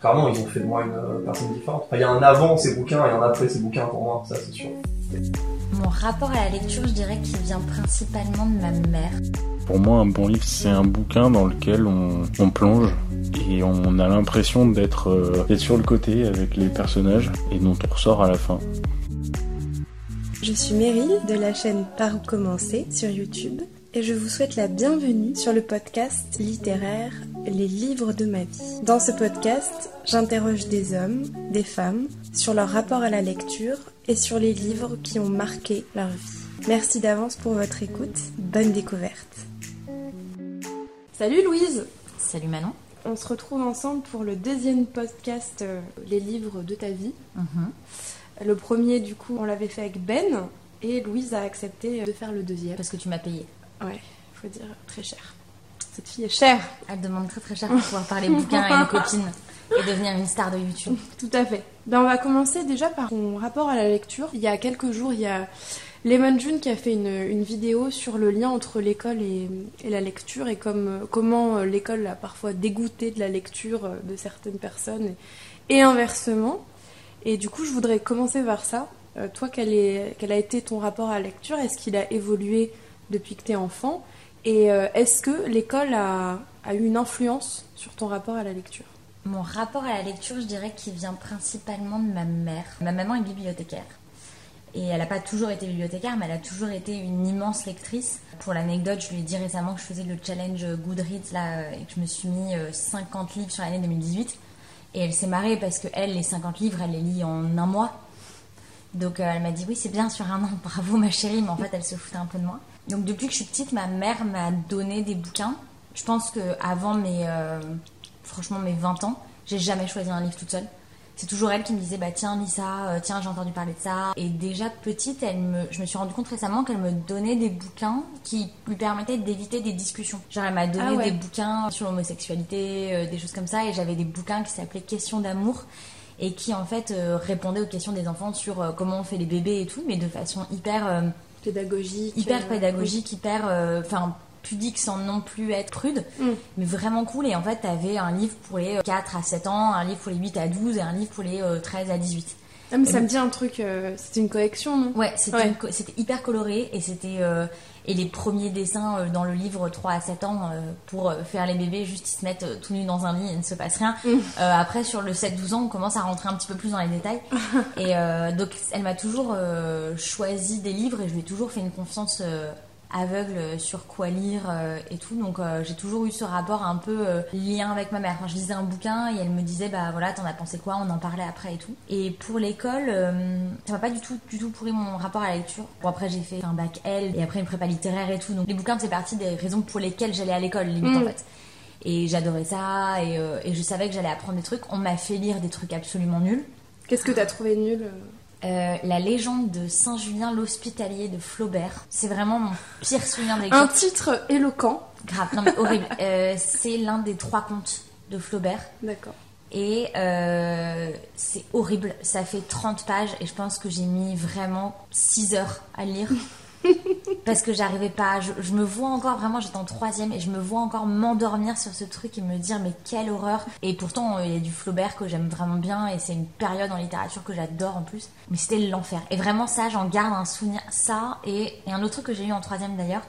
Clairement, ils ont fait de moi une euh, personne différente. Enfin, il y a un avant ces bouquins et un après ces bouquins pour moi, ça c'est sûr. Mon rapport à la lecture, je dirais qu'il vient principalement de ma mère. Pour moi, un bon livre, c'est un bouquin dans lequel on, on plonge et on a l'impression d'être euh, d'être sur le côté avec les personnages et dont on ressort à la fin. Je suis Meryl de la chaîne Par où commencer sur YouTube et je vous souhaite la bienvenue sur le podcast littéraire Les livres de ma vie. Dans ce podcast, j'interroge des hommes, des femmes sur leur rapport à la lecture et sur les livres qui ont marqué leur vie. Merci d'avance pour votre écoute. Bonne découverte. Salut Louise Salut Manon. On se retrouve ensemble pour le deuxième podcast euh, Les livres de ta vie. Mhm. Le premier, du coup, on l'avait fait avec Ben et Louise a accepté de faire le deuxième. Parce que tu m'as payé. Ouais, faut dire très cher. Cette fille est chère. Elle demande très très cher pour pouvoir parler bouquins à une copine et devenir une star de YouTube. Tout à fait. Ben, on va commencer déjà par ton rapport à la lecture. Il y a quelques jours, il y a Lemon June qui a fait une, une vidéo sur le lien entre l'école et, et la lecture et comme, comment euh, l'école a parfois dégoûté de la lecture euh, de certaines personnes et, et inversement. Et du coup, je voudrais commencer par ça. Euh, toi, quel, est, quel a été ton rapport à la lecture? Est-ce qu'il a évolué depuis que tu es enfant Et euh, est-ce que l'école a, a eu une influence sur ton rapport à la lecture? Mon rapport à la lecture, je dirais qu'il vient principalement de ma mère. Ma maman est bibliothécaire. Et elle n'a pas toujours été bibliothécaire, mais elle a toujours été une immense lectrice. Pour l'anecdote, je lui ai dit récemment que je faisais le challenge Goodreads là, et que je me suis mis euh, 50 livres sur l'année 2018. Et elle s'est marrée parce que elle, les 50 livres, elle les lit en un mois. Donc euh, elle m'a dit oui, c'est bien sur un an, bravo ma chérie, mais en fait elle se foutait un peu de moi. Donc depuis que je suis petite, ma mère m'a donné des bouquins. Je pense que avant mes, euh, franchement mes 20 ans, j'ai jamais choisi un livre toute seule. C'est toujours elle qui me disait bah tiens lis ça, euh, tiens j'ai entendu parler de ça. Et déjà petite, elle me, je me suis rendu compte récemment qu'elle me donnait des bouquins qui lui permettaient d'éviter des discussions. Genre elle m'a donné Ah ouais. des bouquins sur l'homosexualité, euh, des choses comme ça, et j'avais des bouquins qui s'appelaient Questions d'amour et qui en fait répondaient aux questions des enfants sur comment on fait les bébés et tout, mais de façon hyper Pédagogique hyper euh, pédagogique, hyper euh, enfin pudique sans non plus être prude, Mm. mais vraiment cool. Et en fait, t'avais un livre pour les euh, 4 à 7 ans, un livre pour les 8 à 12 et un livre pour les euh, 13 à 18. Ah, mais ça me dit un truc, euh, c'était une collection, non? Ouais, c'était Ouais. co- hyper coloré et c'était euh, et les premiers dessins euh, dans le livre 3 à 7 ans euh, pour euh, faire les bébés juste ils se mettent tout nus dans un lit et il ne se passe rien. Mm. Après sur le 7-12 ans on commence à rentrer un petit peu plus dans les détails et donc elle m'a toujours choisi des livres et je lui ai toujours fait une confiance aveugle sur quoi lire euh, et tout. Donc euh, j'ai toujours eu ce rapport un peu euh, lien avec ma mère. Enfin, je lisais un bouquin et elle me disait bah voilà t'en as pensé quoi? On en parlait après et tout. Et pour l'école ça m'a pas du tout du tout pourri mon rapport à la lecture. Bon après j'ai fait un bac L et après une prépa littéraire et tout. Donc les bouquins c'est partie des raisons pour lesquelles j'allais à l'école limite Mm. en fait. Et j'adorais ça et, et je savais que j'allais apprendre des trucs. On m'a fait lire des trucs absolument nuls. Qu'est-ce que t'as trouvé nul euh la légende de Saint-Julien l'Hospitalier de Flaubert. C'est vraiment mon pire souvenir de Un titre éloquent. Grave, non mais horrible. Euh, c'est l'un des trois contes de Flaubert. D'accord. Et euh, c'est horrible. Ça fait 30 pages et je pense que j'ai mis vraiment 6 heures à lire. Parce que j'arrivais pas, je, me vois encore vraiment, j'étais en troisième et je me vois encore m'endormir sur ce truc et me dire mais quelle horreur. Et pourtant euh, il y a du Flaubert que j'aime vraiment bien et c'est une période en littérature que j'adore en plus. Mais c'était l'enfer. Et vraiment ça, j'en garde un souvenir. Ça et, et un autre truc que j'ai eu en troisième d'ailleurs,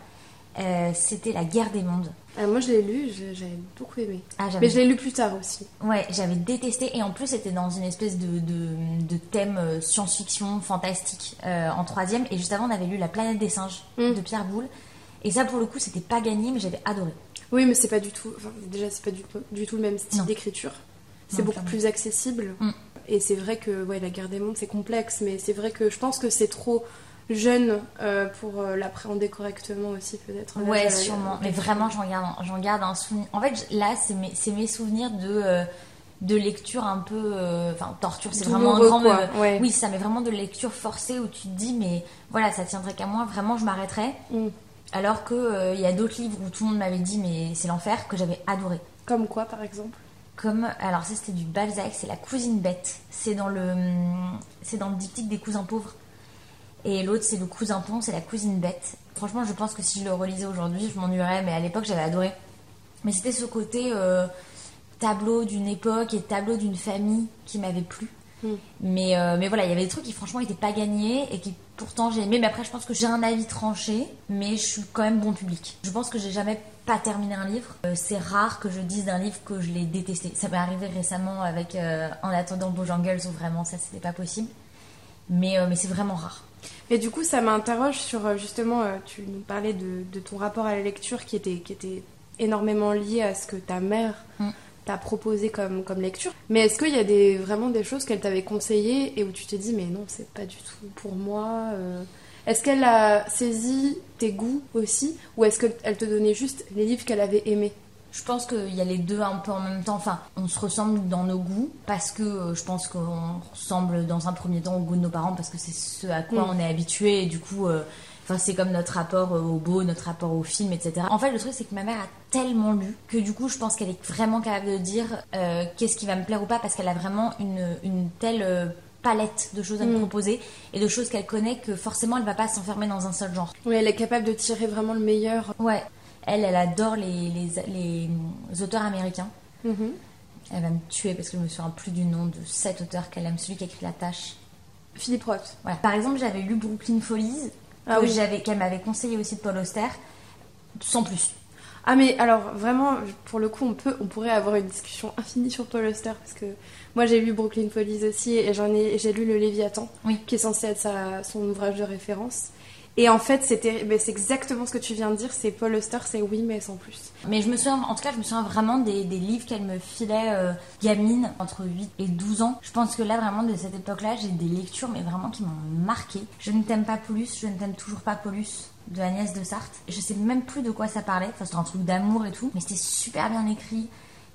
euh, c'était La guerre des mondes. Euh, moi je l'ai lu, j'avais beaucoup aimé. Ah, Mais je l'ai lu plus tard aussi. Ouais, j'avais détesté et en plus c'était dans une espèce de, de, de thème euh, science-fiction fantastique euh, en troisième et juste avant on avait lu La planète des singes Mm. de Pierre Boulle et ça pour le coup c'était pas gagné mais j'avais adoré. Oui, mais c'est pas du tout. Enfin, déjà, c'est pas du, tout- du tout le même style d'écriture. C'est beaucoup clairement. plus accessible. Mm. Et c'est vrai que ouais, la guerre des mondes, c'est complexe, mais c'est vrai que je pense que c'est trop jeune euh, pour euh, l'appréhender correctement aussi, peut-être. Ouais, je- sûrement. Mais vraiment j'en garde, j'en garde un souvenir. En fait là c'est mes, c'est mes souvenirs de, euh, de lecture un peu... euh, Enfin torture c'est vraiment un grand ouais. Oui ça met vraiment de lecture forcée où tu te dis mais voilà ça tiendrait qu'à moi, vraiment je m'arrêterais. Mm. Alors que euh, il y a d'autres livres où tout le monde m'avait dit mais c'est l'enfer que j'avais adoré. Comme quoi, par exemple? Comme alors ça c'était du Balzac, c'est la cousine bête. C'est dans le c'est dans le diptyque des cousins pauvres. Et l'autre c'est le cousin pont, c'est la cousine bête. Franchement, je pense que si je le relisais aujourd'hui, je m'ennuierais, mais à l'époque j'avais adoré. Mais c'était ce côté euh, tableau d'une époque et tableau d'une famille qui m'avait plu. Mm. Mais, euh, mais voilà, il y avait des trucs qui franchement n'étaient pas gagnés et qui pourtant j'ai aimé. Mais après, je pense que j'ai un avis tranché, mais je suis quand même bon public. Je pense que j'ai jamais pas terminé un livre. Euh, c'est rare que je dise d'un livre que je l'ai détesté. Ça m'est arrivé récemment avec En attendant Bojangles où vraiment ça c'était pas possible. Mais, mais c'est vraiment rare. Et du coup, ça m'interroge sur euh, justement, euh, tu nous parlais de, de ton rapport à la lecture qui était, qui était énormément lié à ce que ta mère Mm. t'a proposé comme, comme lecture. Mais est-ce qu'il y a des, vraiment des choses qu'elle t'avait conseillées et où tu t'es dit, mais non, c'est pas du tout pour moi euh, Est-ce qu'elle a saisi tes goûts aussi Ou est-ce qu'elle te donnait juste les livres qu'elle avait aimés? Je pense qu'il y a les deux un peu en même temps. Enfin, on se ressemble dans nos goûts parce que euh, je pense qu'on ressemble dans un premier temps au goût de nos parents parce que c'est ce à quoi Mm. on est habitué et du coup, euh, enfin, c'est comme notre rapport euh, au beau, notre rapport au film, etc. En fait, le truc c'est que ma mère a tellement lu que du coup, je pense qu'elle est vraiment capable de dire euh, qu'est-ce qui va me plaire ou pas parce qu'elle a vraiment une, une telle euh, palette de choses à me Mm. proposer et de choses qu'elle connaît que forcément elle va pas s'enfermer dans un seul genre. Oui, elle est capable de tirer vraiment le meilleur. Ouais, elle, elle adore les, les, les auteurs américains. Mhm. Elle va me tuer parce que je me souviens plus du nom de cet auteur qu'elle aime, celui qui a écrit La Tâche. Philippe Roth. Voilà. Par exemple, j'avais lu Brooklyn Follies, Ah oui. qu'elle m'avait conseillé aussi de Paul Auster, sans plus. Ah mais alors vraiment pour le coup on peut on pourrait avoir une discussion infinie sur Paul Auster parce que moi j'ai lu Brooklyn Follies aussi et j'en ai j'ai lu le Léviathan Oui. qui est censé être sa- son ouvrage de référence et en fait c'est exactement ce que tu viens de dire c'est Paul Auster c'est oui mais sans plus Mais je me souviens, en tout cas, je me souviens vraiment des, livres qu'elle me filait euh, gamine, entre 8 et 12 ans. Je pense que là, vraiment, de cette époque-là, j'ai des lectures, mais vraiment qui m'ont marqué. Je ne t'aime pas Paulus, je ne t'aime toujours pas Paulus, de Agnès de Sarthe. Je sais même plus de quoi ça parlait. Enfin, c'était un truc d'amour et tout, mais c'était super bien écrit.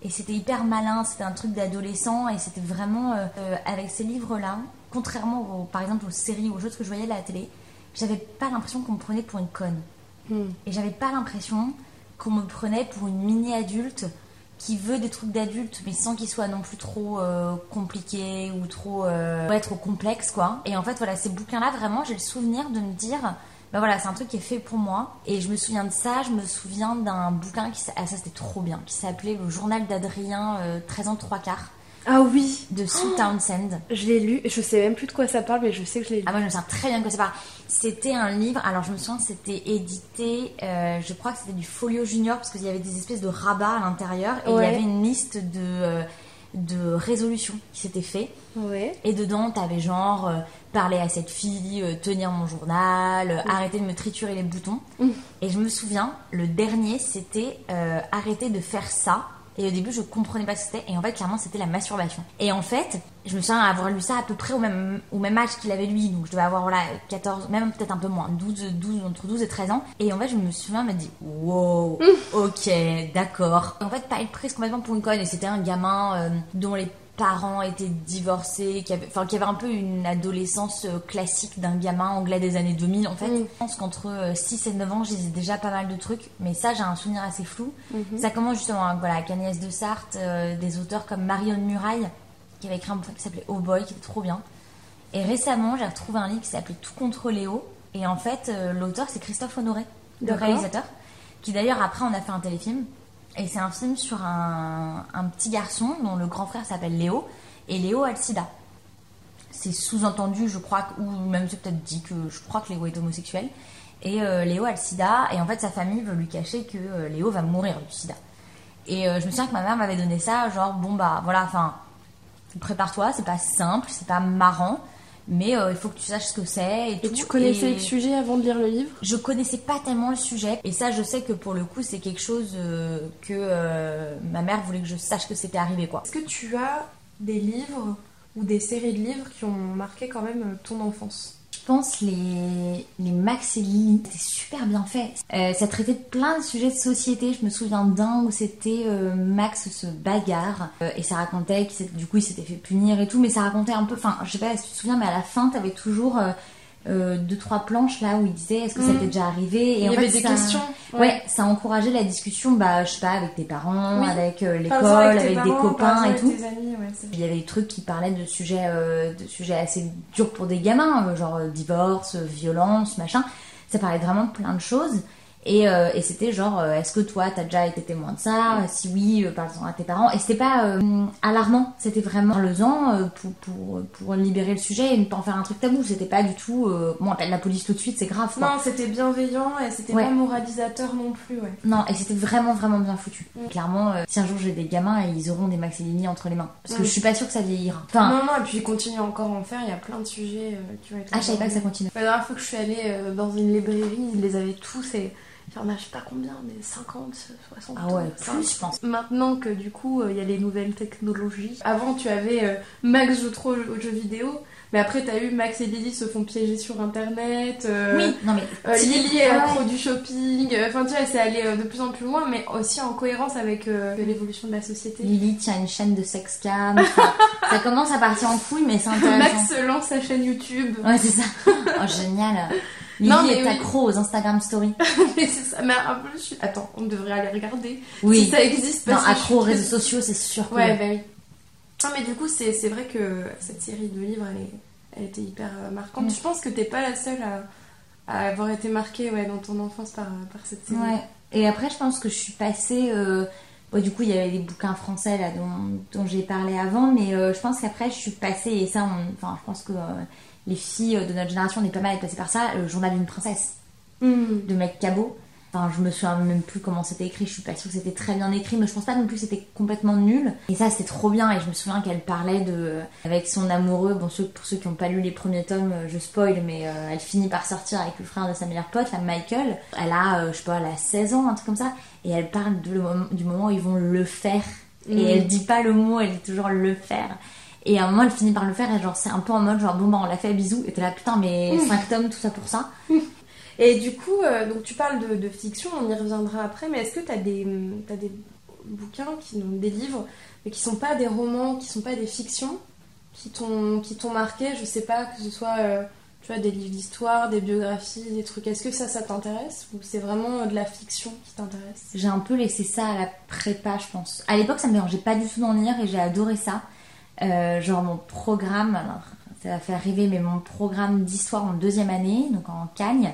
Et c'était hyper malin, c'était un truc d'adolescent, et c'était vraiment euh, euh, avec ces livres-là, contrairement au- par exemple aux séries aux choses que je voyais à la télé, j'avais pas l'impression qu'on me prenait pour une conne. Hmm. Et j'avais pas l'impression qu'on me prenait pour une mini-adulte qui veut des trucs d'adulte, mais sans qu'ils soient non plus trop euh, compliqués ou trop, euh, ouais, trop complexes, quoi. Et en fait, voilà, ces bouquins-là, vraiment, j'ai le souvenir de me dire, bah voilà, c'est un truc qui est fait pour moi. Et je me souviens de ça, je me souviens d'un bouquin qui, ah, ça c'était trop bien, qui s'appelait Le journal d'Adrien, euh, 13 ans, 3 quarts, ah oui de Sue Townsend. je l'ai lu je sais même plus de quoi ça parle mais je sais que je l'ai lu Ah moi je me souviens très bien de quoi c'est pas. C'était un livre, alors je me souviens c'était édité, euh, je crois que c'était du Folio Junior parce qu'il y avait des espèces de rabats à l'intérieur et il y avait une liste de, euh, de résolutions qui s'étaient fait ouais et dedans t'avais genre euh, parler à cette fille, euh, tenir mon journal, euh, arrêter de me triturer les boutons. Mm. Et je me souviens, le dernier c'était arrêter de faire ça. Et au début, je comprenais pas ce que c'était. Et en fait, clairement, c'était la masturbation. Et en fait, je me souviens avoir lu ça à peu près au même, au même âge qu'il avait lui. Donc, je devais avoir, voilà, 14, même peut-être un peu moins, 12, 12, entre 12 et 13 ans. Et en fait, je me souviens me dit, wow, ok, d'accord. En fait, pas être prise complètement pour une conne. Et c'était un gamin euh, dont les parents étaient divorcés, qui avait, enfin, qui avait un peu une adolescence euh, classique d'un gamin anglais des années 2000 en fait. Mm. Je pense qu'entre euh, 6 et 9 ans, lisais déjà pas mal de trucs, mais ça j'ai un souvenir assez flou. Mhm. Ça commence justement avec, voilà, Agnès de Sarthe, euh, des auteurs comme Marion Muraille, qui avait écrit un bouquin qui s'appelait Oh Boy, qui était trop bien. Et récemment, j'ai retrouvé un livre qui s'appelait Tout contre Léo, et en fait, euh, l'auteur c'est Christophe Honoré, le réalisateur, qui d'ailleurs après on a fait un téléfilm. Et c'est un film sur un, petit garçon dont le grand frère s'appelle Léo, et Léo a le sida. C'est sous-entendu, je crois, ou même c'est peut-être dit que je crois que Léo est homosexuel. Et euh, Léo a le sida, et en fait sa famille veut lui cacher que euh, Léo va mourir du sida. Et euh, je me souviens que ma mère m'avait donné ça, genre bon bah voilà, enfin, prépare-toi, c'est pas simple, c'est pas marrant, mais euh, il faut que tu saches ce que c'est. Et, et tout. tu connaissais Et- le sujet avant de lire le livre? Je connaissais pas tellement le sujet et ça je sais que pour le coup c'est quelque chose euh, que euh, ma mère voulait que je sache que c'était arrivé quoi. est-ce que tu as des livres ou des séries de livres qui ont marqué quand même ton enfance? Les, les Max et Lily, c'était super bien fait. Euh, ça traitait plein de sujets de société. Je me souviens d'un où c'était euh, Max se bagarre euh, et ça racontait s'était- du coup il s'était fait punir et tout, mais ça racontait un peu, enfin je sais pas si tu te souviens, mais à la fin t'avais toujours euh, deux trois planches là où il disait est-ce que ça Mhm. t'est déjà arrivé? Et il y en avait fait, des ça- questions Ouais. ça encourageait la discussion, bah, je sais pas, avec tes parents, Oui. avec euh, l'école, avec, des copains et tout. amis, ouais, Il y avait des trucs qui parlaient de sujets, euh, de sujets assez durs pour des gamins, euh, genre euh, divorce, violence, machin. Ça parlait vraiment de plein de choses. Et, euh, et c'était genre, euh, est-ce que toi, t'as déjà été témoin de ça? Si oui, euh, parle-en à tes parents. Et c'était pas euh, alarmant, c'était vraiment parle-en pour, pour, pour libérer le sujet et ne pas en faire un truc tabou. C'était pas du tout, bon, appelle la police tout de suite, c'est grave. quoi. Non, c'était bienveillant et c'était Ouais. pas moralisateur non plus, ouais. Non, et c'était vraiment, vraiment bien foutu. Mm. Clairement, si un jour j'ai des gamins, ils auront des Max et Lily entre les mains. Parce que Mm. je suis pas sûre que ça vieillira. Enfin, Non, non, et puis continue encore à en faire, il y a plein de sujets qui vont être. ah, je savais pas que ça continue. La dernière fois que je suis allée dans une librairie, ils les avaient tous et il y en a je sais pas combien, mais 50, 60. Ah ouais, Enfin, plus, je pense. Maintenant que du coup euh, il y a les nouvelles technologies. Avant tu avais euh, Max joue trop aux jeux vidéo, mais après t'as eu Max et Lily se font piéger sur internet. euh, Oui, non mais. euh, Lily est accro du shopping. Enfin tu vois, c'est allé euh, de plus en plus loin, mais aussi en cohérence avec euh, l'évolution de la société. Lily tient une chaîne de sex cam. Enfin, ça commence à partir en couille, mais c'est intéressant. Max lance sa chaîne YouTube. Ouais, c'est ça. Oh, génial. Lily Non, mais est oui. accro aux Instagram Stories. mais c'est ça. Mais en plus, je suis- attends, on devrait aller regarder Oui. si ça existe. Non, parce je accro aux suis- réseaux sociaux, c'est sûr. que- Ouais, bah oui. Non, mais du coup, c'est vrai que cette série de livres, elle, est, elle était hyper euh, marquante. Mm. Je pense que t'es pas la seule à, à avoir été marquée ouais, dans ton enfance par, par cette série. Ouais. Et après, je pense que je suis passée. euh, bon, du coup, il y avait des bouquins français là dont, dont j'ai parlé avant, mais euh, je pense qu'après, je suis passée, et ça, on- enfin, je pense que euh, les filles de notre génération, on est pas mal passées par ça, le journal d'une princesse Mm. de Mec Cabot. Enfin, je me souviens même plus comment c'était écrit, je suis pas sûre que c'était très bien écrit, mais je pense pas non plus que c'était complètement nul. Et ça, c'était trop bien, et je me souviens qu'elle parlait de. avec son amoureux, bon, ceux, pour ceux qui n'ont pas lu les premiers tomes, euh, je spoil, mais euh, elle finit par sortir avec le frère de sa meilleure pote, la Michael. Elle a, euh, je sais pas, elle a 16 ans, un truc comme ça, et elle parle de le moment- du moment où ils vont le faire. Et elle dit pas le mot, elle dit toujours le faire. Et à un moment, elle finit par le faire, et genre, c'est un peu en mode, genre, bon, bah, on l'a fait, bisous. Et t'es là, putain, mais 5 tomes, tout ça pour ça. Et du coup, euh, donc tu parles de, de fiction, on y reviendra après, mais est-ce que t'as des, t'as des bouquins, qui, donc des livres, mais qui sont pas des romans, qui sont pas des fictions, qui t'ont qui t'ont marqué, je sais pas, que ce soit euh, tu vois, des livres d'histoire, des biographies, des trucs. Est-ce que ça, ça t'intéresse Ou c'est vraiment de la fiction qui t'intéresse? J'ai un peu laissé ça à la prépa, je pense. À l'époque, ça me dérangeait pas du tout d'en lire et j'ai adoré ça. Euh, genre mon programme, alors ça va faire rêver, mais mon programme d'histoire en deuxième année, donc en Cagne,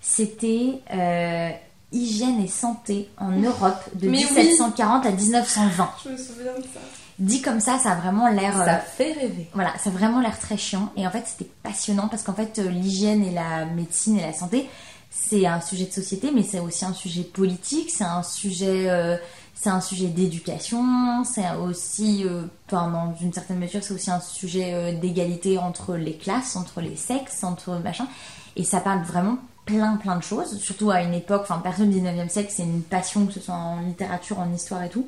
c'était euh, hygiène et santé en Europe de Mais 1740 à 1920. Je me souviens de ça. Dit comme ça, ça a vraiment l'air. euh, Ça fait rêver. voilà, ça a vraiment l'air très chiant. Et en fait, c'était passionnant parce qu'en fait, euh, l'hygiène et la médecine et la santé, c'est un sujet de société, mais c'est aussi un sujet politique, c'est un sujet, euh, c'est un sujet d'éducation, c'est aussi, euh, enfin, dans une certaine mesure, c'est aussi un sujet euh, d'égalité entre les classes, entre les sexes, entre machin. Et ça parle vraiment plein plein de choses, surtout à une époque, enfin, personne du 19e siècle, c'est une passion, que ce soit en littérature, en histoire et tout.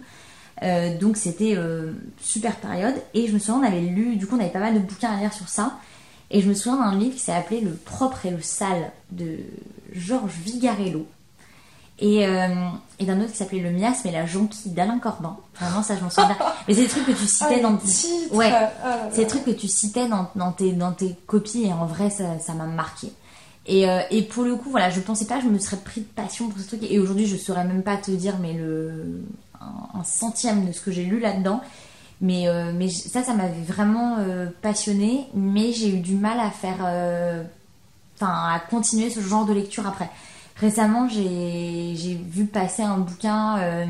Euh, donc c'était euh, super période et je me souviens on avait lu du coup on avait pas mal de bouquins à lire sur ça et je me souviens d'un livre qui s'est appelé Le propre et le sale de Georges Vigarello et, euh, et d'un autre qui s'appelait Le miasme et la jonquille d'Alain Corbin vraiment ça je m'en souviens mais c'est des trucs que tu citais dans titre. Ouais. Ah c'est des trucs que tu citais dans, dans tes, dans tes copies et en vrai ça ça m'a marqué. Et, euh, et pour le coup, voilà, je pensais pas que je me serais pris de passion pour ce truc. Et aujourd'hui, je saurais même pas te dire, mais le un, un centième de ce que j'ai lu là-dedans. Mais, euh, mais ça, ça m'avait vraiment euh, passionné. Mais j'ai eu du mal à faire. euh, Enfin, à continuer ce genre de lecture après. Récemment, j'ai vu passer un bouquin euh,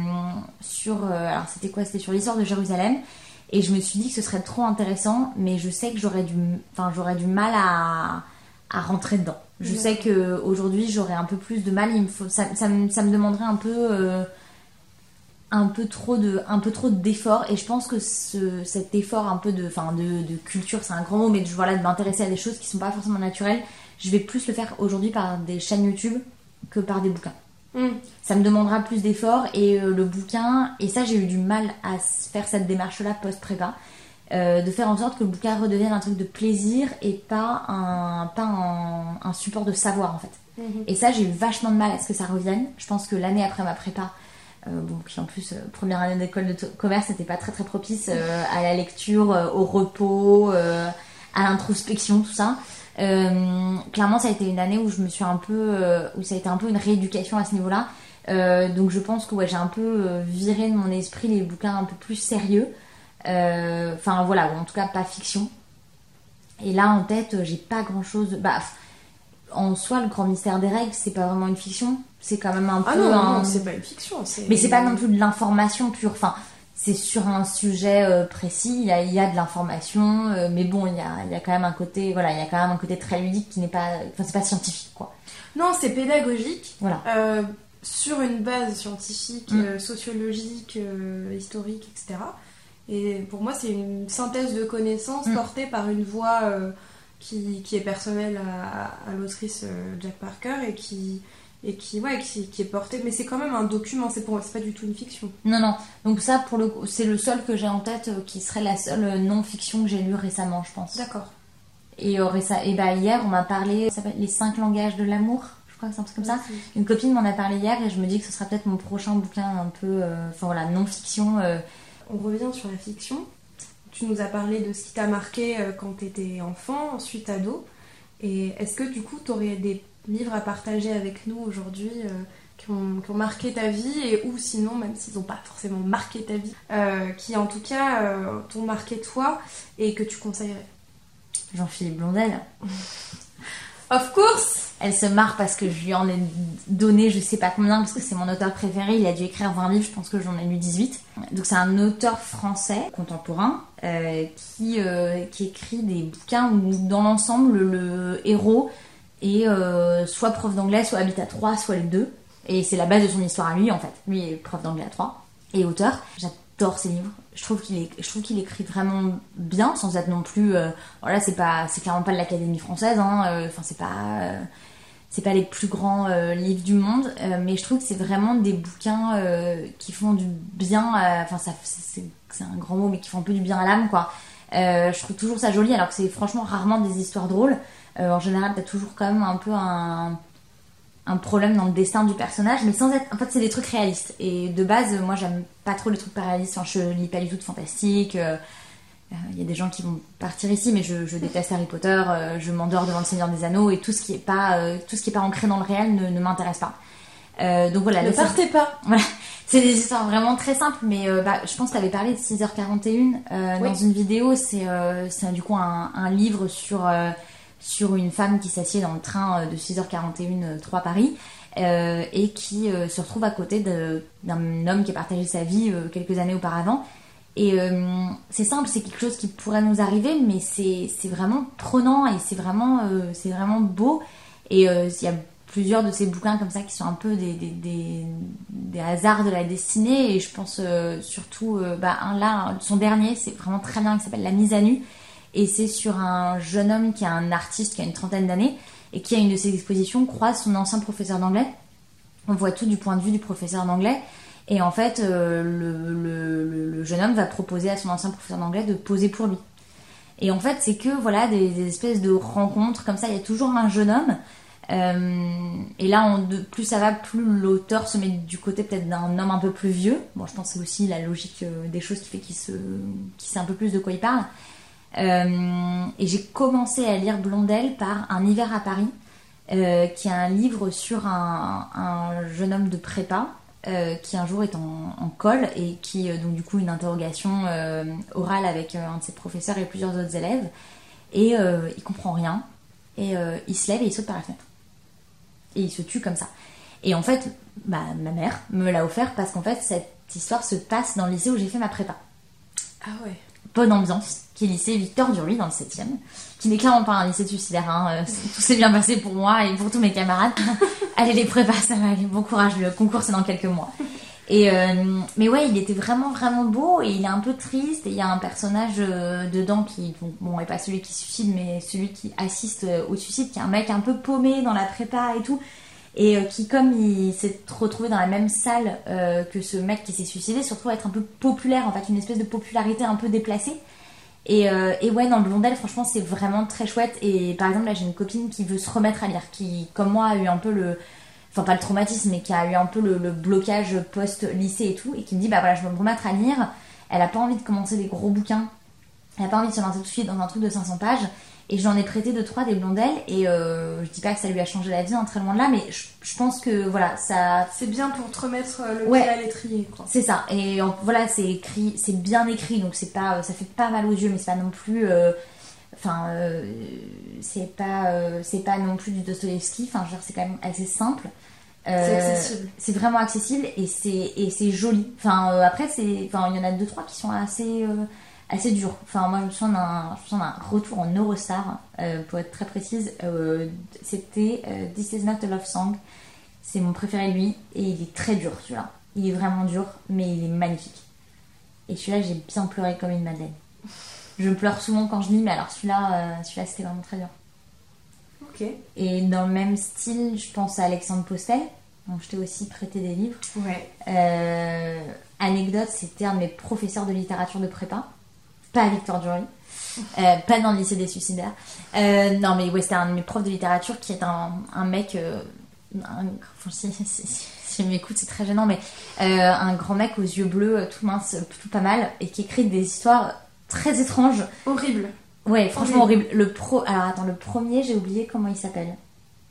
sur. euh, alors, c'était quoi? C'était sur l'histoire de Jérusalem. Et je me suis dit que ce serait trop intéressant, mais je sais que j'aurais du, enfin, du mal à, à rentrer dedans. Je sais que aujourd'hui j'aurais un peu plus de mal. Il me faut, ça, ça, me, ça me demanderait un peu, euh, un peu trop de, un peu trop d'effort. Et je pense que ce, cet effort un peu de, enfin, de, de culture, c'est un grand mot, mais de, voilà, de m'intéresser à des choses qui sont pas forcément naturelles. Je vais plus le faire aujourd'hui par des chaînes YouTube que par des bouquins Mm. ça me demandera plus d'efforts et euh, le bouquin et ça j'ai eu du mal à faire cette démarche là post prépa euh, de faire en sorte que le bouquin redevienne un truc de plaisir et pas un pas un, un support de savoir en fait Mhm. et ça j'ai eu vachement de mal à ce que ça revienne je pense que l'année après ma prépa euh, bon, qui en plus, euh, première année d'école de commerce, n'était pas très très propice euh, à la lecture, au repos, à l'introspection, tout ça. Euh, clairement, ça a été une année où je me suis un peu, euh, où ça a été un peu une rééducation à ce niveau-là. Euh, donc je pense que ouais, j'ai un peu viré de mon esprit les bouquins un peu plus sérieux. Enfin voilà, ou en tout cas pas fiction. Et là en tête, j'ai pas grand-chose. Bah, en soi, le grand mystère des règles, c'est pas vraiment une fiction. c'est quand même un Ah peu non, non, un- non, c'est pas une fiction. mais c'est pas non plus de l'information pure. Enfin, c'est sur un sujet euh, précis. Il y a, il y a de l'information, euh, mais bon, il y a, il y a quand même un côté, voilà, il y a quand même un côté très ludique qui n'est pas, enfin, c'est pas scientifique, quoi. Non, c'est pédagogique. Voilà. euh, sur une base scientifique, Mm. euh, sociologique, euh, historique, etc. Et pour moi, c'est une synthèse de connaissances Mm. portée par une voix qui, qui est personnelle à, à l'autrice Jack Parker et qui, et qui, ouais, qui, qui est portée. Mais c'est quand même un document, c'est pas du tout une fiction. Non, non. Donc ça, pour le c'est le seul que j'ai en tête euh, qui serait la seule euh, non-fiction que j'ai lue récemment, je pense. D'accord. Et, euh, et bah, hier, on m'a parlé, ça s'appelle Les cinq langages de l'amour. Je crois que c'est un truc comme ça. Une copine m'en a parlé hier et je me dis que ce sera peut-être mon prochain bouquin un peu, euh, enfin voilà, non-fiction. On revient sur la fiction. Tu nous as parlé de ce qui t'a marqué quand tu étais enfant, ensuite ado. Et est-ce que du coup, tu aurais des livres à partager avec nous aujourd'hui euh, qui, ont, qui ont marqué ta vie et ou sinon, même s'ils n'ont pas forcément marqué ta vie, euh, qui en tout cas euh, t'ont marqué toi et que tu conseillerais Jean-Philippe Blondel. Of course Elle se marre parce que je lui en ai donné je sais pas combien, parce que c'est mon auteur préféré. Il a dû écrire 20 livres, je pense que j'en ai lu 18. Donc c'est un auteur français, contemporain, qui, qui écrit des bouquins où dans l'ensemble le héros est euh, soit prof d'anglais, soit à Troyes, soit les deux. Et c'est la base de son histoire à lui en fait. Lui est prof d'anglais à Troyes et auteur. J'adore ses livres. Je trouve qu'il écrit vraiment bien, sans être non plus. euh, voilà, c'est clairement pas de l'Académie française. Hein, euh, Enfin, c'est pas. pas les plus grands livres du monde, mais je trouve que c'est vraiment des bouquins qui font du bien. Enfin, c'est, un grand mot, mais qui font un peu du bien à l'âme, quoi. Je trouve toujours ça joli, alors que c'est franchement rarement des histoires drôles. Euh, en général, t'as toujours quand même un peu un, un problème dans le destin du personnage, mais sans être. En fait, c'est des trucs réalistes. Et de base, moi, j'aime pas trop les trucs pas réalistes. Enfin, je lis pas du tout de fantastique. euh, il y a des gens qui vont partir ici, mais je, je déteste Harry Potter. euh, je m'endors devant le Seigneur des Anneaux et tout ce qui est pas, euh, tout ce qui est pas ancré dans le réel ne, ne m'intéresse pas. Euh, donc voilà, Ne partez pas c'est des histoires vraiment très simples, mais euh, bah, je pense que tu avais parlé de 6h41 euh, Oui. dans une vidéo. C'est euh, du coup un, un livre sur, euh, sur une femme qui s'assied dans le train euh, de 6h41 euh, 3 Paris euh, et qui euh, se retrouve à côté d'un homme qui a partagé sa vie euh, quelques années auparavant. Et euh, c'est simple, c'est quelque chose qui pourrait nous arriver, mais c'est vraiment prenant et c'est vraiment, euh, vraiment beau. Et euh, il y a plusieurs de ces bouquins comme ça qui sont un peu des, des, des, hasards de la destinée. Et je pense euh, surtout, euh, bah, un là, son dernier, c'est vraiment très bien, qui s'appelle La mise à nu. Et c'est sur un jeune homme qui est un artiste qui a une trentaine d'années et qui, à une de ses expositions, croise son ancien professeur d'anglais. On voit tout du point de vue du professeur d'anglais. Et en fait, euh, le, jeune homme va proposer à son ancien professeur d'anglais de poser pour lui. Et en fait, c'est que voilà des, espèces de rencontres comme ça. Il y a toujours un jeune homme. Euh, et là, plus ça va, plus l'auteur se met du côté peut-être d'un homme un peu plus vieux. Bon, je pense que c'est aussi la logique euh, des choses qui fait qu'il sait un peu plus de quoi il parle. Euh, et j'ai commencé à lire Blondel par Un hiver à Paris, euh, qui est un livre sur un, un jeune homme de prépa euh, qui un jour est en, en colle et qui, donc du coup, une interrogation orale avec un de ses professeurs et plusieurs autres élèves. Et il comprend rien. Et il se lève et il saute par la fenêtre. Et il se tue comme ça. Et en fait, bah, ma mère me l'a offert parce qu'en fait, cette histoire se passe dans le lycée où j'ai fait ma prépa Ah ouais. bonne ambiance, qui est lycée Victor Duruy dans le 7 e qui n'est clairement pas un lycée suicidaire. Hein. euh, Tout s'est bien passé pour moi et pour tous mes camarades. Allez, les prépas, ça va aller. Bon courage, le concours c'est dans quelques mois. Et euh, mais ouais, il était vraiment vraiment beau et il est un peu triste. Et il y a un personnage euh, dedans qui, bon, bon, est pas celui qui suicide, mais celui qui assiste euh, au suicide, qui est un mec un peu paumé dans la prépa et tout. Et qui, comme il s'est retrouvé dans la même salle que ce mec qui s'est suicidé, se retrouve à être un peu populaire, en fait, une espèce de popularité un peu déplacée. Et, euh, et ouais, dans Blondel, franchement, c'est vraiment très chouette. Et par exemple, là, j'ai une copine qui veut se remettre à lire, qui, comme moi, a eu un peu le. Enfin, pas le traumatisme, mais qui a eu un peu le, le blocage post-lycée et tout, et qui me dit, bah voilà, je veux me remettre à lire. Elle a pas envie de commencer des gros bouquins. Elle a pas envie de se lancer tout de suite dans un truc de 500 pages. Et j'en ai prêté deux trois des blondelles et euh, je dis pas que ça lui a changé la vie, hein, très loin de là, mais je, je pense que voilà, ça, C'est bien pour te remettre euh, le Ouais. pied à l'étrier, quoi. c'est ça. Et en- voilà, c'est écrit, c'est bien écrit, donc c'est pas, ça fait pas mal aux yeux, mais c'est pas non plus, euh, enfin, euh, c'est pas, euh, c'est pas non plus du Dostoevsky. Enfin, je veux dire, c'est quand même assez simple. Euh, C'est accessible. c'est vraiment accessible et c'est et c'est joli. Enfin après c'est enfin il y en a deux trois qui sont assez assez durs. Enfin moi je me souviens d'un retour en Eurostar euh, pour être très précise. Euh, c'était euh, This is not a love song. C'est mon préféré lui et il est très dur celui-là. Il est vraiment dur mais il est magnifique. Et celui-là j'ai bien pleuré comme une madeleine. Je pleure souvent quand je lis mais alors celui-là euh, celui-là c'était vraiment très dur. Ok. Et dans le même style, je pense à Alexandre Postel, dont je t'ai aussi prêté des livres. Ouais. Anecdote, c'était un de mes professeurs de littérature de prépa, pas à Victor Duruy, euh, pas dans le lycée des suicidaires. Euh, non, mais ouais, c'était un de mes profs de littérature qui est un, un mec. euh, un- enfin, si, si, si, si je m'écoute, c'est très gênant, mais un grand mec aux yeux bleus, tout mince, tout pas mal, et qui écrit des histoires très étranges. Horrible. Ouais, franchement horrible. Le pro, alors attends, le premier, j'ai oublié comment il s'appelle.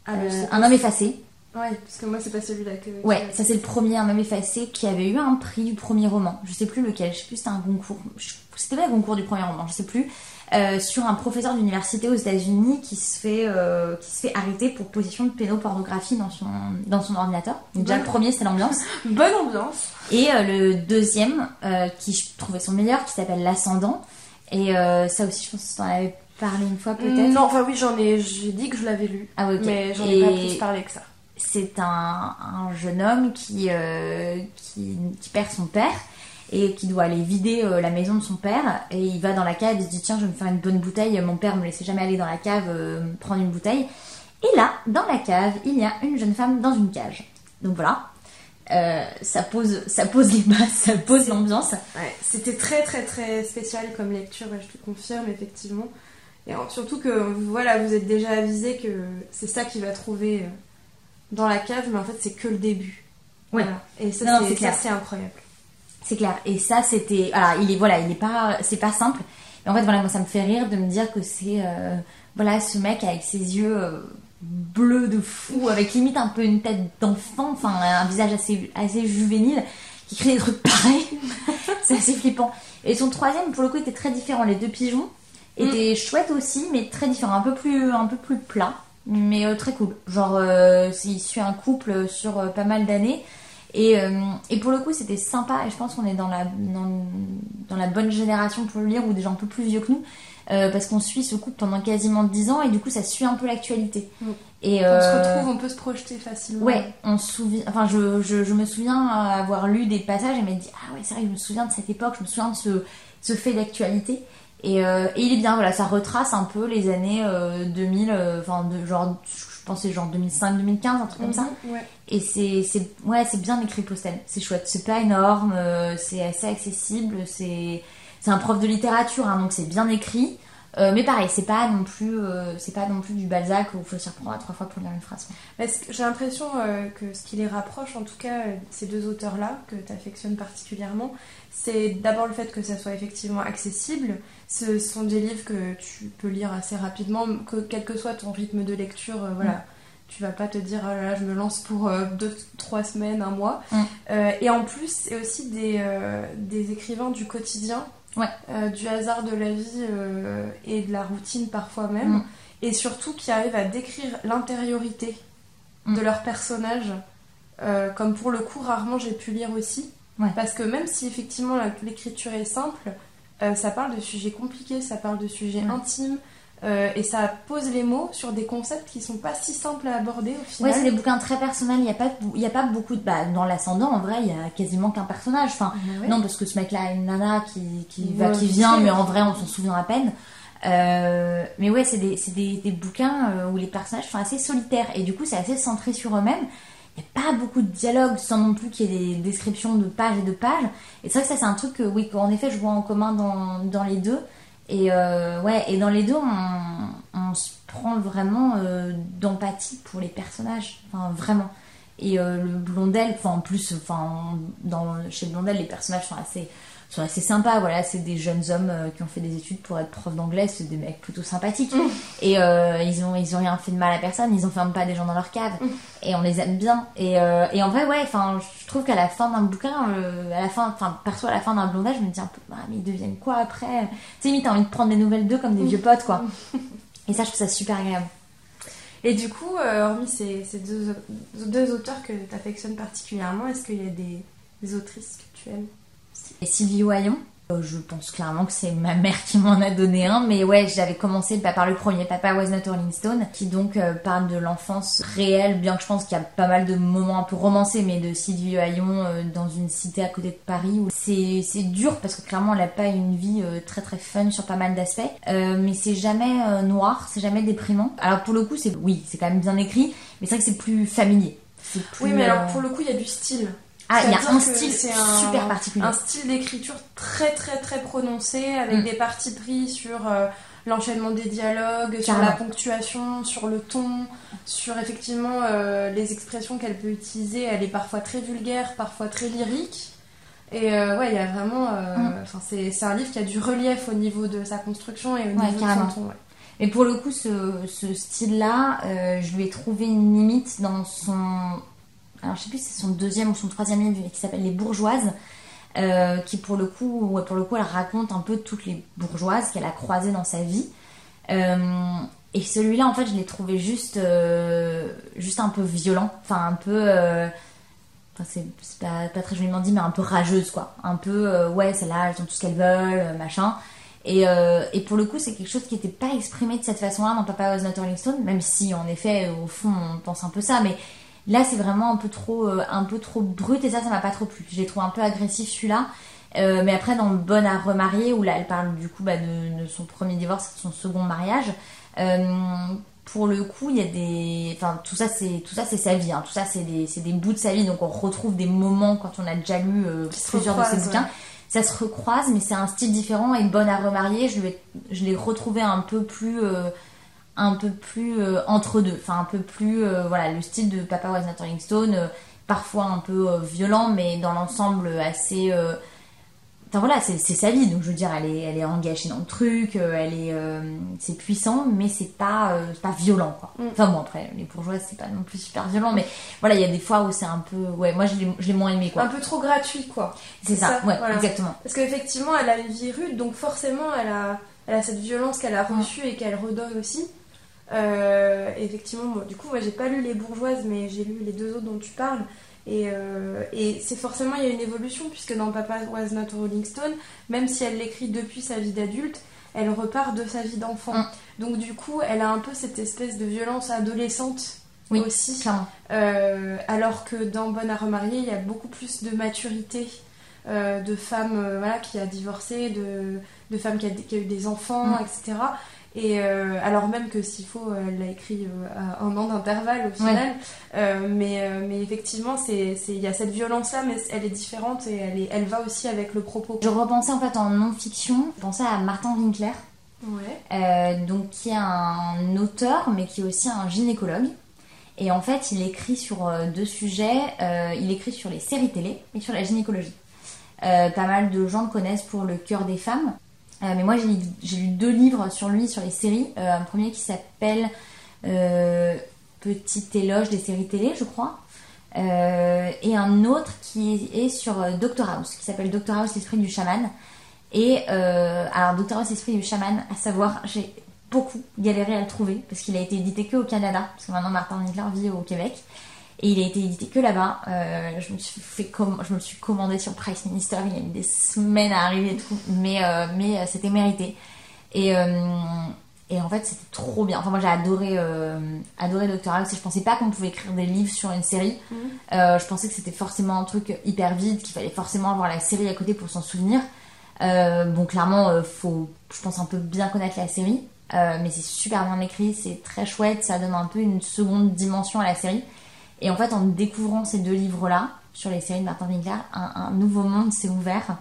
Ah, un homme effacé. Ouais, parce que moi, c'est pas celui-là que. Ouais, ça c'est le premier, un homme effacé, qui avait eu un prix du premier roman. Je sais plus lequel, je sais plus c'était un concours. je- C'était pas un concours du premier roman, je sais plus. Euh, sur un professeur d'université aux États-Unis qui se fait euh, qui se fait arrêter pour possession de pédopornographie dans son dans son ordinateur. Donc déjà le premier c'était l'ambiance Bonne ambiance. et euh, le deuxième qui je trouvais son meilleur qui s'appelle l'ascendant et ça aussi je pense que tu en avais parlé une fois peut-être. Non, enfin oui, j'en ai. J'ai dit que je l'avais lu. Ah ouais, ok. Mais j'en ai pas plus parlé que ça. C'est un, un jeune homme qui, euh, qui, qui perd son père et qui doit aller vider euh, la maison de son père. Et il va dans la cave il se dit tiens je vais me faire une bonne bouteille. Mon père me laissait jamais aller dans la cave euh, prendre une bouteille. Et là dans la cave il y a une jeune femme dans une cage. Donc voilà. Ça pose ça pose les bases ça pose l'ambiance. C'était très très très spécial comme lecture, je te confirme effectivement. Et surtout que voilà, vous êtes déjà avisé que c'est ça qu'il va trouver dans la cave, mais en fait c'est que le début. Ouais. Voilà. Et ça c'est incroyable. C'est clair. Et ça, c'était. Alors, il est voilà, il est pas, c'est pas simple. Mais en fait, voilà, moi, ça me fait rire de me dire que c'est, euh, voilà, ce mec avec ses yeux euh, bleus de fou, avec limite un peu une tête d'enfant, enfin, un visage assez, assez juvénile, qui crée des trucs pareils. c'est assez flippant. Et son troisième, pour le coup, était très différent. Les deux pigeons étaient chouettes aussi, mais très différents, un peu plus, un peu plus plat, mais euh, très cool. Genre, euh, il suit un couple sur euh, pas mal d'années. Et, euh, et pour le coup, c'était sympa. Et je pense qu'on est dans la, dans, dans la bonne génération pour le lire, ou des gens un peu plus vieux que nous. parce qu'on suit ce couple pendant quasiment 10 ans, et du coup, ça suit un peu l'actualité. Et On se retrouve, on peut se projeter facilement. Ouais, on se souvient. Enfin, je, je, je me souviens avoir lu des passages et m'être dit ah ouais c'est vrai, je me souviens de cette époque, je me souviens de ce, ce fait d'actualité. Et, euh, et il est bien, voilà, ça retrace un peu les années euh, 2000, euh, enfin de genre, je pensais genre 2005-2015, un truc comme ça. Mhm, ouais. Et c'est, c'est, ouais, c'est bien écrit Postel. C'est chouette. C'est pas énorme, euh, c'est assez accessible. C'est, c'est un prof de littérature, hein, donc c'est bien écrit. Euh, mais pareil, c'est pas non plus, euh, c'est pas non plus du Balzac où il faut s'y reprendre à trois fois pour lire une phrase. J'ai l'impression euh, que ce qui les rapproche, en tout cas, ces deux auteurs-là, que tu affectionnes particulièrement, c'est d'abord le fait que ça soit effectivement accessible. Ce sont des livres que tu peux lire assez rapidement, que quel que soit ton rythme de lecture, voilà. Mm. Tu vas pas te dire, oh là là, je me lance pour deux, trois semaines, un mois. Mm. Et en plus, c'est aussi des, des écrivains du quotidien, Ouais. euh, du hasard de la vie euh, et de la routine parfois même. Mm. Et surtout qui arrivent à décrire l'intériorité de Mm. leurs personnages, euh, comme pour le coup rarement j'ai pu lire aussi. Ouais. Parce que même si effectivement l'écriture est simple, euh, ça parle de sujets compliqués, ça parle de sujets Ouais. intimes, euh, et ça pose les mots sur des concepts qui sont pas si simples à aborder au final. Ouais, c'est des bouquins très personnels. Il n'y a, pas- il y a pas beaucoup de. Bah, dans l'ascendant, en vrai, il y a quasiment qu'un personnage. Enfin, Ah ouais. non, parce que ce mec-là a une nana qui, qui Ouais, va, qui vient, sais. mais en vrai, on s'en souvient à peine. Euh, mais ouais, c'est des, c'est des, des bouquins euh, où les personnages sont assez solitaires et du coup, c'est assez centré sur eux-mêmes. Il n'y a pas beaucoup de dialogue sans non plus qu'il y ait des descriptions de pages et de pages. Et c'est vrai que ça, c'est un truc que, oui, qu'en effet, je vois en commun dans, dans les deux. Et euh, ouais, et dans les deux, on, on se prend vraiment euh, d'empathie pour les personnages. Enfin, vraiment. Et euh, le Blondel, enfin, en plus, enfin, dans, chez Blondel, les personnages sont assez, sont assez sympas. Voilà, c'est des jeunes hommes euh, qui ont fait des études pour être profs d'anglais, c'est des mecs plutôt sympathiques. Et euh, ils, ont, ils ont rien fait de mal à personne, ils enferment pas des gens dans leur cave. Et on les aime bien. Et, euh, et en vrai, ouais, enfin, je trouve qu'à la fin d'un bouquin, euh, à la fin, enfin, perso, à la fin d'un Blondel, je me dis un peu, ah, mais ils deviennent quoi après? Tu sais, limite, t'as envie de prendre des nouvelles d'eux comme des vieux potes, quoi. Et ça, je trouve ça super agréable. Et du coup, hormis ces, ces deux, deux auteurs que tu affectionnes particulièrement, est-ce qu'il y a des, des autrices que tu aimes? Et Sylvie Oyon. Euh, Je pense clairement que c'est ma mère qui m'en a donné un, mais ouais, j'avais commencé bah, par le premier, Papa Was Not Rolling Stone, qui donc euh, parle de l'enfance réelle, bien que je pense qu'il y a pas mal de moments un peu romancés, mais de Sylvie Haillon euh, dans une cité à côté de Paris, où c'est dur parce que clairement elle a pas une vie très très fun sur pas mal d'aspects, Euh, mais c'est jamais noir, c'est jamais déprimant. Alors pour le coup, c'est oui, c'est quand même bien écrit, mais c'est vrai que c'est plus familier. Plus, Oui, mais alors pour le coup, il y a du style. Ah, il y a un style un- super particulier. Un style d'écriture très très très prononcé, avec Mm. des parties pris sur euh, l'enchaînement des dialogues, sur la ponctuation, sur le ton, sur effectivement euh, les expressions qu'elle peut utiliser. Elle est parfois très vulgaire, parfois très lyrique. Et euh, ouais, il y a vraiment. euh, Mm. c'est, un livre qui a du relief au niveau de sa construction et au niveau de son ton. ouais. Mais pour le coup, ce, ce style-là, je lui ai trouvé une limite dans son. Alors, je sais plus si c'est son deuxième ou son troisième livre qui s'appelle Les Bourgeoises, euh, qui pour le coup, pour le coup, elle raconte un peu toutes les bourgeoises qu'elle a croisées dans sa vie. Euh, et celui-là, en fait, je l'ai trouvé juste, euh, juste un peu violent, enfin un peu. c'est pas, très joliment dit, mais un peu rageuse, quoi. Un peu, ouais, celles-là, elles ont tout ce qu'elles veulent, machin. Et, et pour le coup, c'est quelque chose qui n'était pas exprimé de cette façon-là dans Papa Was Not Rolling Stone, même si, en effet, au fond, on pense un peu ça. Mais là, c'est vraiment un peu trop, euh, un peu trop brut, et ça, ça m'a pas trop plu. Je l'ai trouvé un peu agressif, celui-là. Euh, mais après, dans Bonne à remarier, où là, elle parle du coup bah, de, de son premier divorce et de son second mariage, euh, pour le coup, il y a des. Enfin, tout ça, c'est tout ça, c'est sa vie. hein. Tout ça, c'est des, c'est des bouts de sa vie. Donc, on retrouve des moments quand on a déjà lu plusieurs de ses bouquins. Ça se recroise, mais c'est un style différent. Et Bonne à remarier, je l'ai, je l'ai retrouvé un peu plus. euh, un peu plus euh, entre deux. Enfin, un peu plus. euh, voilà, le style de Papa Was Not Rolling Stone. euh, parfois un peu violent, mais dans l'ensemble assez. Enfin voilà, c'est c'est sa vie, donc je veux dire, elle est, elle est engagée dans le truc, elle est, c'est puissant, mais c'est pas, pas violent quoi. Mm. Enfin bon après, les bourgeoises c'est pas non plus super violent, mais voilà, il y a des fois où c'est un peu, ouais, moi je l'ai, moins aimé quoi. Un peu trop gratuit, quoi. C'est ça, ça, ouais, voilà. exactement. Parce qu'effectivement, elle a une vie rude, donc forcément, elle a, elle a cette violence qu'elle a reçue et qu'elle redonne aussi. Euh, effectivement, moi, du coup, moi, j'ai pas lu Les Bourgeoises, mais j'ai lu les deux autres dont tu parles. Et, euh, et c'est forcément, il y a une évolution, puisque dans Papa Was Not a Rolling Stone, même si elle l'écrit depuis sa vie d'adulte, elle repart de sa vie d'enfant. Mm. Donc, du coup, elle a un peu cette espèce de violence adolescente Oui. aussi. Euh, alors que dans Bonne à remarier, il y a beaucoup plus de maturité euh, de femmes euh, voilà, qui a divorcé, de, de femmes qui a, qui a eu des enfants, Mm. etc. Et euh, alors même que s'il faut, euh, elle l'a écrit euh, à un an d'intervalle au final. Mais, mais effectivement, il y a cette violence-là, mais elle est différente et elle, est, elle va aussi avec le propos. Je repensais en fait en non-fiction, je pensais à Martin Winkler, Ouais. donc qui est un auteur, mais qui est aussi un gynécologue. Et en fait, il écrit sur deux sujets. Euh, il écrit sur les séries télé et sur la gynécologie. Euh, pas mal de gens le connaissent pour Le cœur des femmes. Euh, mais moi, j'ai lu- deux livres sur lui, sur les séries. Euh, un premier qui s'appelle euh, Petit éloge des séries télé, je crois. Et un autre qui est sur Doctor House, qui s'appelle Doctor House, l'esprit du chaman. Et alors, Doctor House, l'esprit du chaman, à savoir, j'ai beaucoup galéré à le trouver parce qu'il a été édité que au Canada, parce que maintenant Martin Winkler vit au Québec. Et il a été édité que là-bas. Euh, je, me suis fait je me suis commandé sur Price Minister, il a mis des semaines à arriver et tout, mais, euh, mais euh, c'était mérité. Et, et en fait, c'était trop bien. Enfin, moi j'ai adoré, adoré Doctor House et je pensais pas qu'on pouvait écrire des livres sur une série. Euh, je pensais que c'était forcément un truc hyper vide, qu'il fallait forcément avoir la série à côté pour s'en souvenir. Bon, clairement, faut, je pense, un peu bien connaître la série. Euh, mais c'est super bien écrit, c'est très chouette, ça donne un peu une seconde dimension à la série. Et en fait, en découvrant ces deux livres-là, sur les séries de Martin Winkler, un, un nouveau monde s'est ouvert.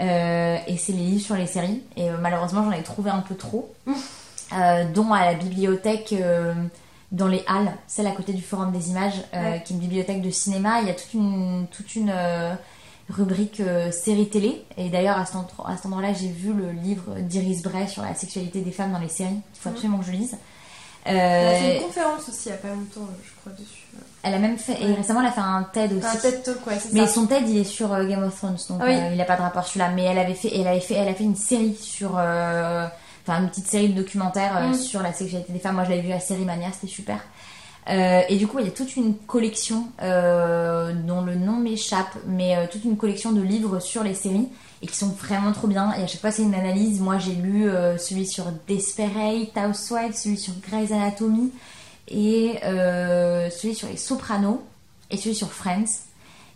Euh, et c'est les livres sur les séries. Et euh, malheureusement, j'en ai trouvé un peu trop. Euh, dont à la bibliothèque euh, dans les Halles, celle à côté du Forum des Images, Ouais. qui est une bibliothèque de cinéma. Il y a toute une, toute une rubrique euh, série télé. Et d'ailleurs, à cet, endroit-là, j'ai vu le livre d'Iris Bray sur la sexualité des femmes dans les séries. Il faut Mhm. absolument que je lise. Elle a fait Euh, une conférence aussi il y a pas longtemps, euh, je crois, dessus. elle a même fait, et récemment, elle a fait un TED aussi. Un TED Talk, ouais, c'est Mais ça. son TED, il est sur euh, Game of Thrones, donc Ah oui. euh, il n'a pas de rapport celui-là. Mais elle avait fait, elle avait fait, elle a fait une série sur, euh, enfin une petite série de documentaires euh, Mm. sur la sexualité des femmes. Moi, je l'avais vu à Série Mania, c'était super. Euh, et du coup, il y a toute une collection euh, dont le nom m'échappe, mais euh, toute une collection de livres sur les séries et qui sont vraiment trop bien. Et à chaque fois, c'est une analyse. Moi, j'ai lu euh, celui sur Desperate Housewives, celui sur Grey's Anatomy et euh, celui sur les Sopranos et celui sur Friends.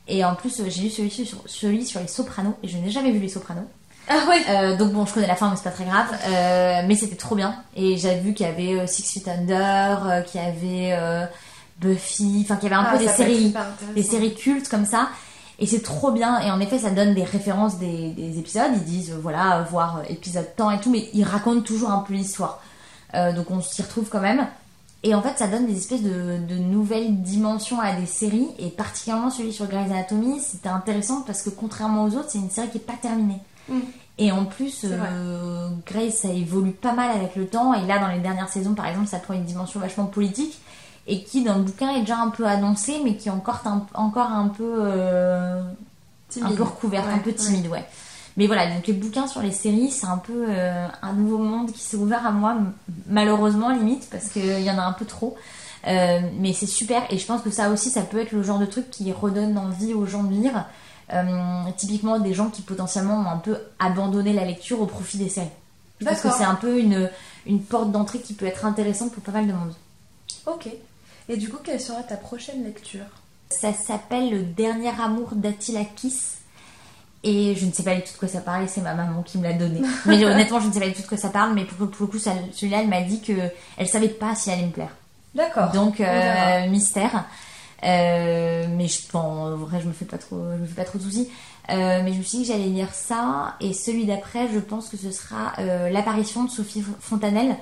Et en plus, euh, j'ai lu celui sur, celui sur les Sopranos et je n'ai jamais vu les Sopranos. Ah ouais Euh, donc bon, je connais la fin, mais c'est pas très grave. Mais c'était trop bien. Et j'avais vu qu'il y avait Six Feet Under, qu'il y avait Buffy, enfin qu'il y avait un Ah, peu des séries, des séries cultes comme ça. Et c'est trop bien. Et en effet, ça donne des références des, des épisodes. Ils disent, euh, voilà, euh, voir euh, épisode temps et tout, mais ils racontent toujours un peu l'histoire. Euh, donc on s'y retrouve quand même. Et en fait, ça donne des espèces de, de nouvelles dimensions à des séries. Et particulièrement celui sur Grey's Anatomy, c'était intéressant parce que contrairement aux autres, c'est une série qui est pas terminée. Mm. Et en plus, euh, Grey's, ça évolue pas mal avec le temps. Et là, dans les dernières saisons, par exemple, ça prend une dimension vachement politique. Et qui, dans le bouquin, est déjà un peu annoncée, mais qui est encore un, encore un peu... euh, un peu recouverte, un peu timide, ouais. Mais voilà, donc les bouquins sur les séries, c'est un peu euh, un nouveau monde qui s'est ouvert à moi, malheureusement limite, parce qu'il y en a un peu trop. Euh, mais c'est super, et je pense que ça aussi, ça peut être le genre de truc qui redonne envie aux gens de lire. Euh, typiquement des gens qui potentiellement ont un peu abandonné la lecture au profit des séries. Je pense que c'est un peu une, une porte d'entrée qui peut être intéressante pour pas mal de monde. Ok. Et du coup, quelle sera ta prochaine lecture? Ça s'appelle Le dernier amour d'Attila Kiss. Et je ne sais pas du tout de quoi ça parle, c'est ma maman qui me l'a donné. Mais honnêtement, je ne sais pas du tout de quoi ça parle, mais pour, pour le coup, celui-là, elle m'a dit que elle savait pas si elle allait me plaire. D'accord. Donc, euh, mystère. Euh, mais je, bon, en vrai, je me fais pas trop, je me fais pas trop de soucis. Euh, mais je me suis dit que j'allais lire ça, et celui d'après, je pense que ce sera l'apparition de Sophie Fontanelle,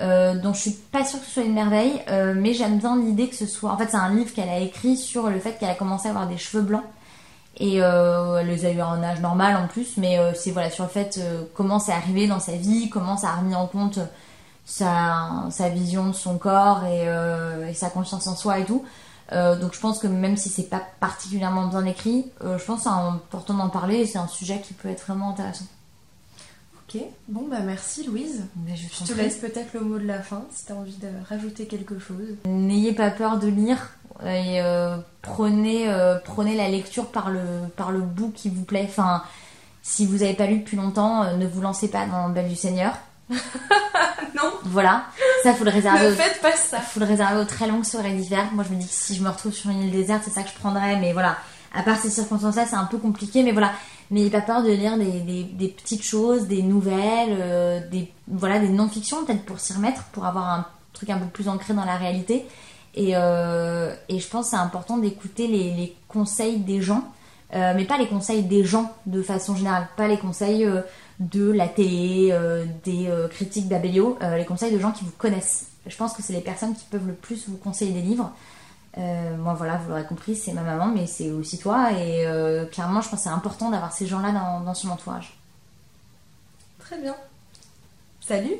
euh, dont je suis pas sûre que ce soit une merveille, euh, mais j'aime bien l'idée que ce soit. En fait, c'est un livre qu'elle a écrit sur le fait qu'elle a commencé à avoir des cheveux blancs. Et euh, elle les a eu à un âge normal en plus, mais c'est voilà sur le fait comment c'est arrivé dans sa vie, comment ça a remis en compte sa, vision de son corps et, sa confiance en soi et tout. Donc je pense que même si c'est pas particulièrement bien écrit, je pense que c'est important d'en parler et c'est un sujet qui peut être vraiment intéressant. Ok. Bon, bah merci Louise. Mais je te laisse peut-être le mot de la fin si tu as envie de rajouter quelque chose. N'ayez pas peur de lire et euh, prenez, euh, prenez la lecture par le, par le bout qui vous plaît. Enfin, si vous n'avez pas lu depuis longtemps, euh, ne vous lancez pas dans Belle du Seigneur. Non. Voilà, ça faut le réserver. Ne faites pas ça. faut le réserver aux très longues soirées d'hiver. Moi, je me dis que si je me retrouve sur une île déserte, c'est ça que je prendrais. Mais voilà, à part ces circonstances-là, c'est un peu compliqué. Mais voilà, n'ayez pas peur de lire des, des- petites choses, des nouvelles, euh, des, voilà, des non-fictions, peut-être pour s'y remettre, pour avoir un truc un peu plus ancré dans la réalité. Et, euh, et je pense que c'est important d'écouter les, les conseils des gens, euh, mais pas les conseils des gens de façon générale, pas les conseils de la télé, des critiques d'Abellio, euh, les conseils de gens qui vous connaissent. Je pense que c'est les personnes qui peuvent le plus vous conseiller des livres. Euh, moi, voilà, vous l'aurez compris, c'est ma maman, mais c'est aussi toi. Et euh, clairement, je pense que c'est important d'avoir ces gens-là dans, dans son entourage. Très bien. Salut.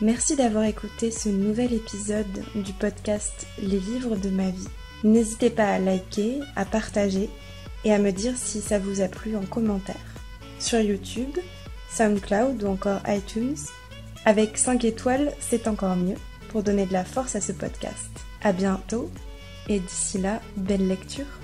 Merci d'avoir écouté ce nouvel épisode du podcast Les livres de ma vie. N'hésitez pas à liker, à partager et à me dire si ça vous a plu en commentaire. Sur YouTube, SoundCloud ou encore iTunes, avec 5 étoiles, c'est encore mieux pour donner de la force à ce podcast. À bientôt et d'ici là, belle lecture.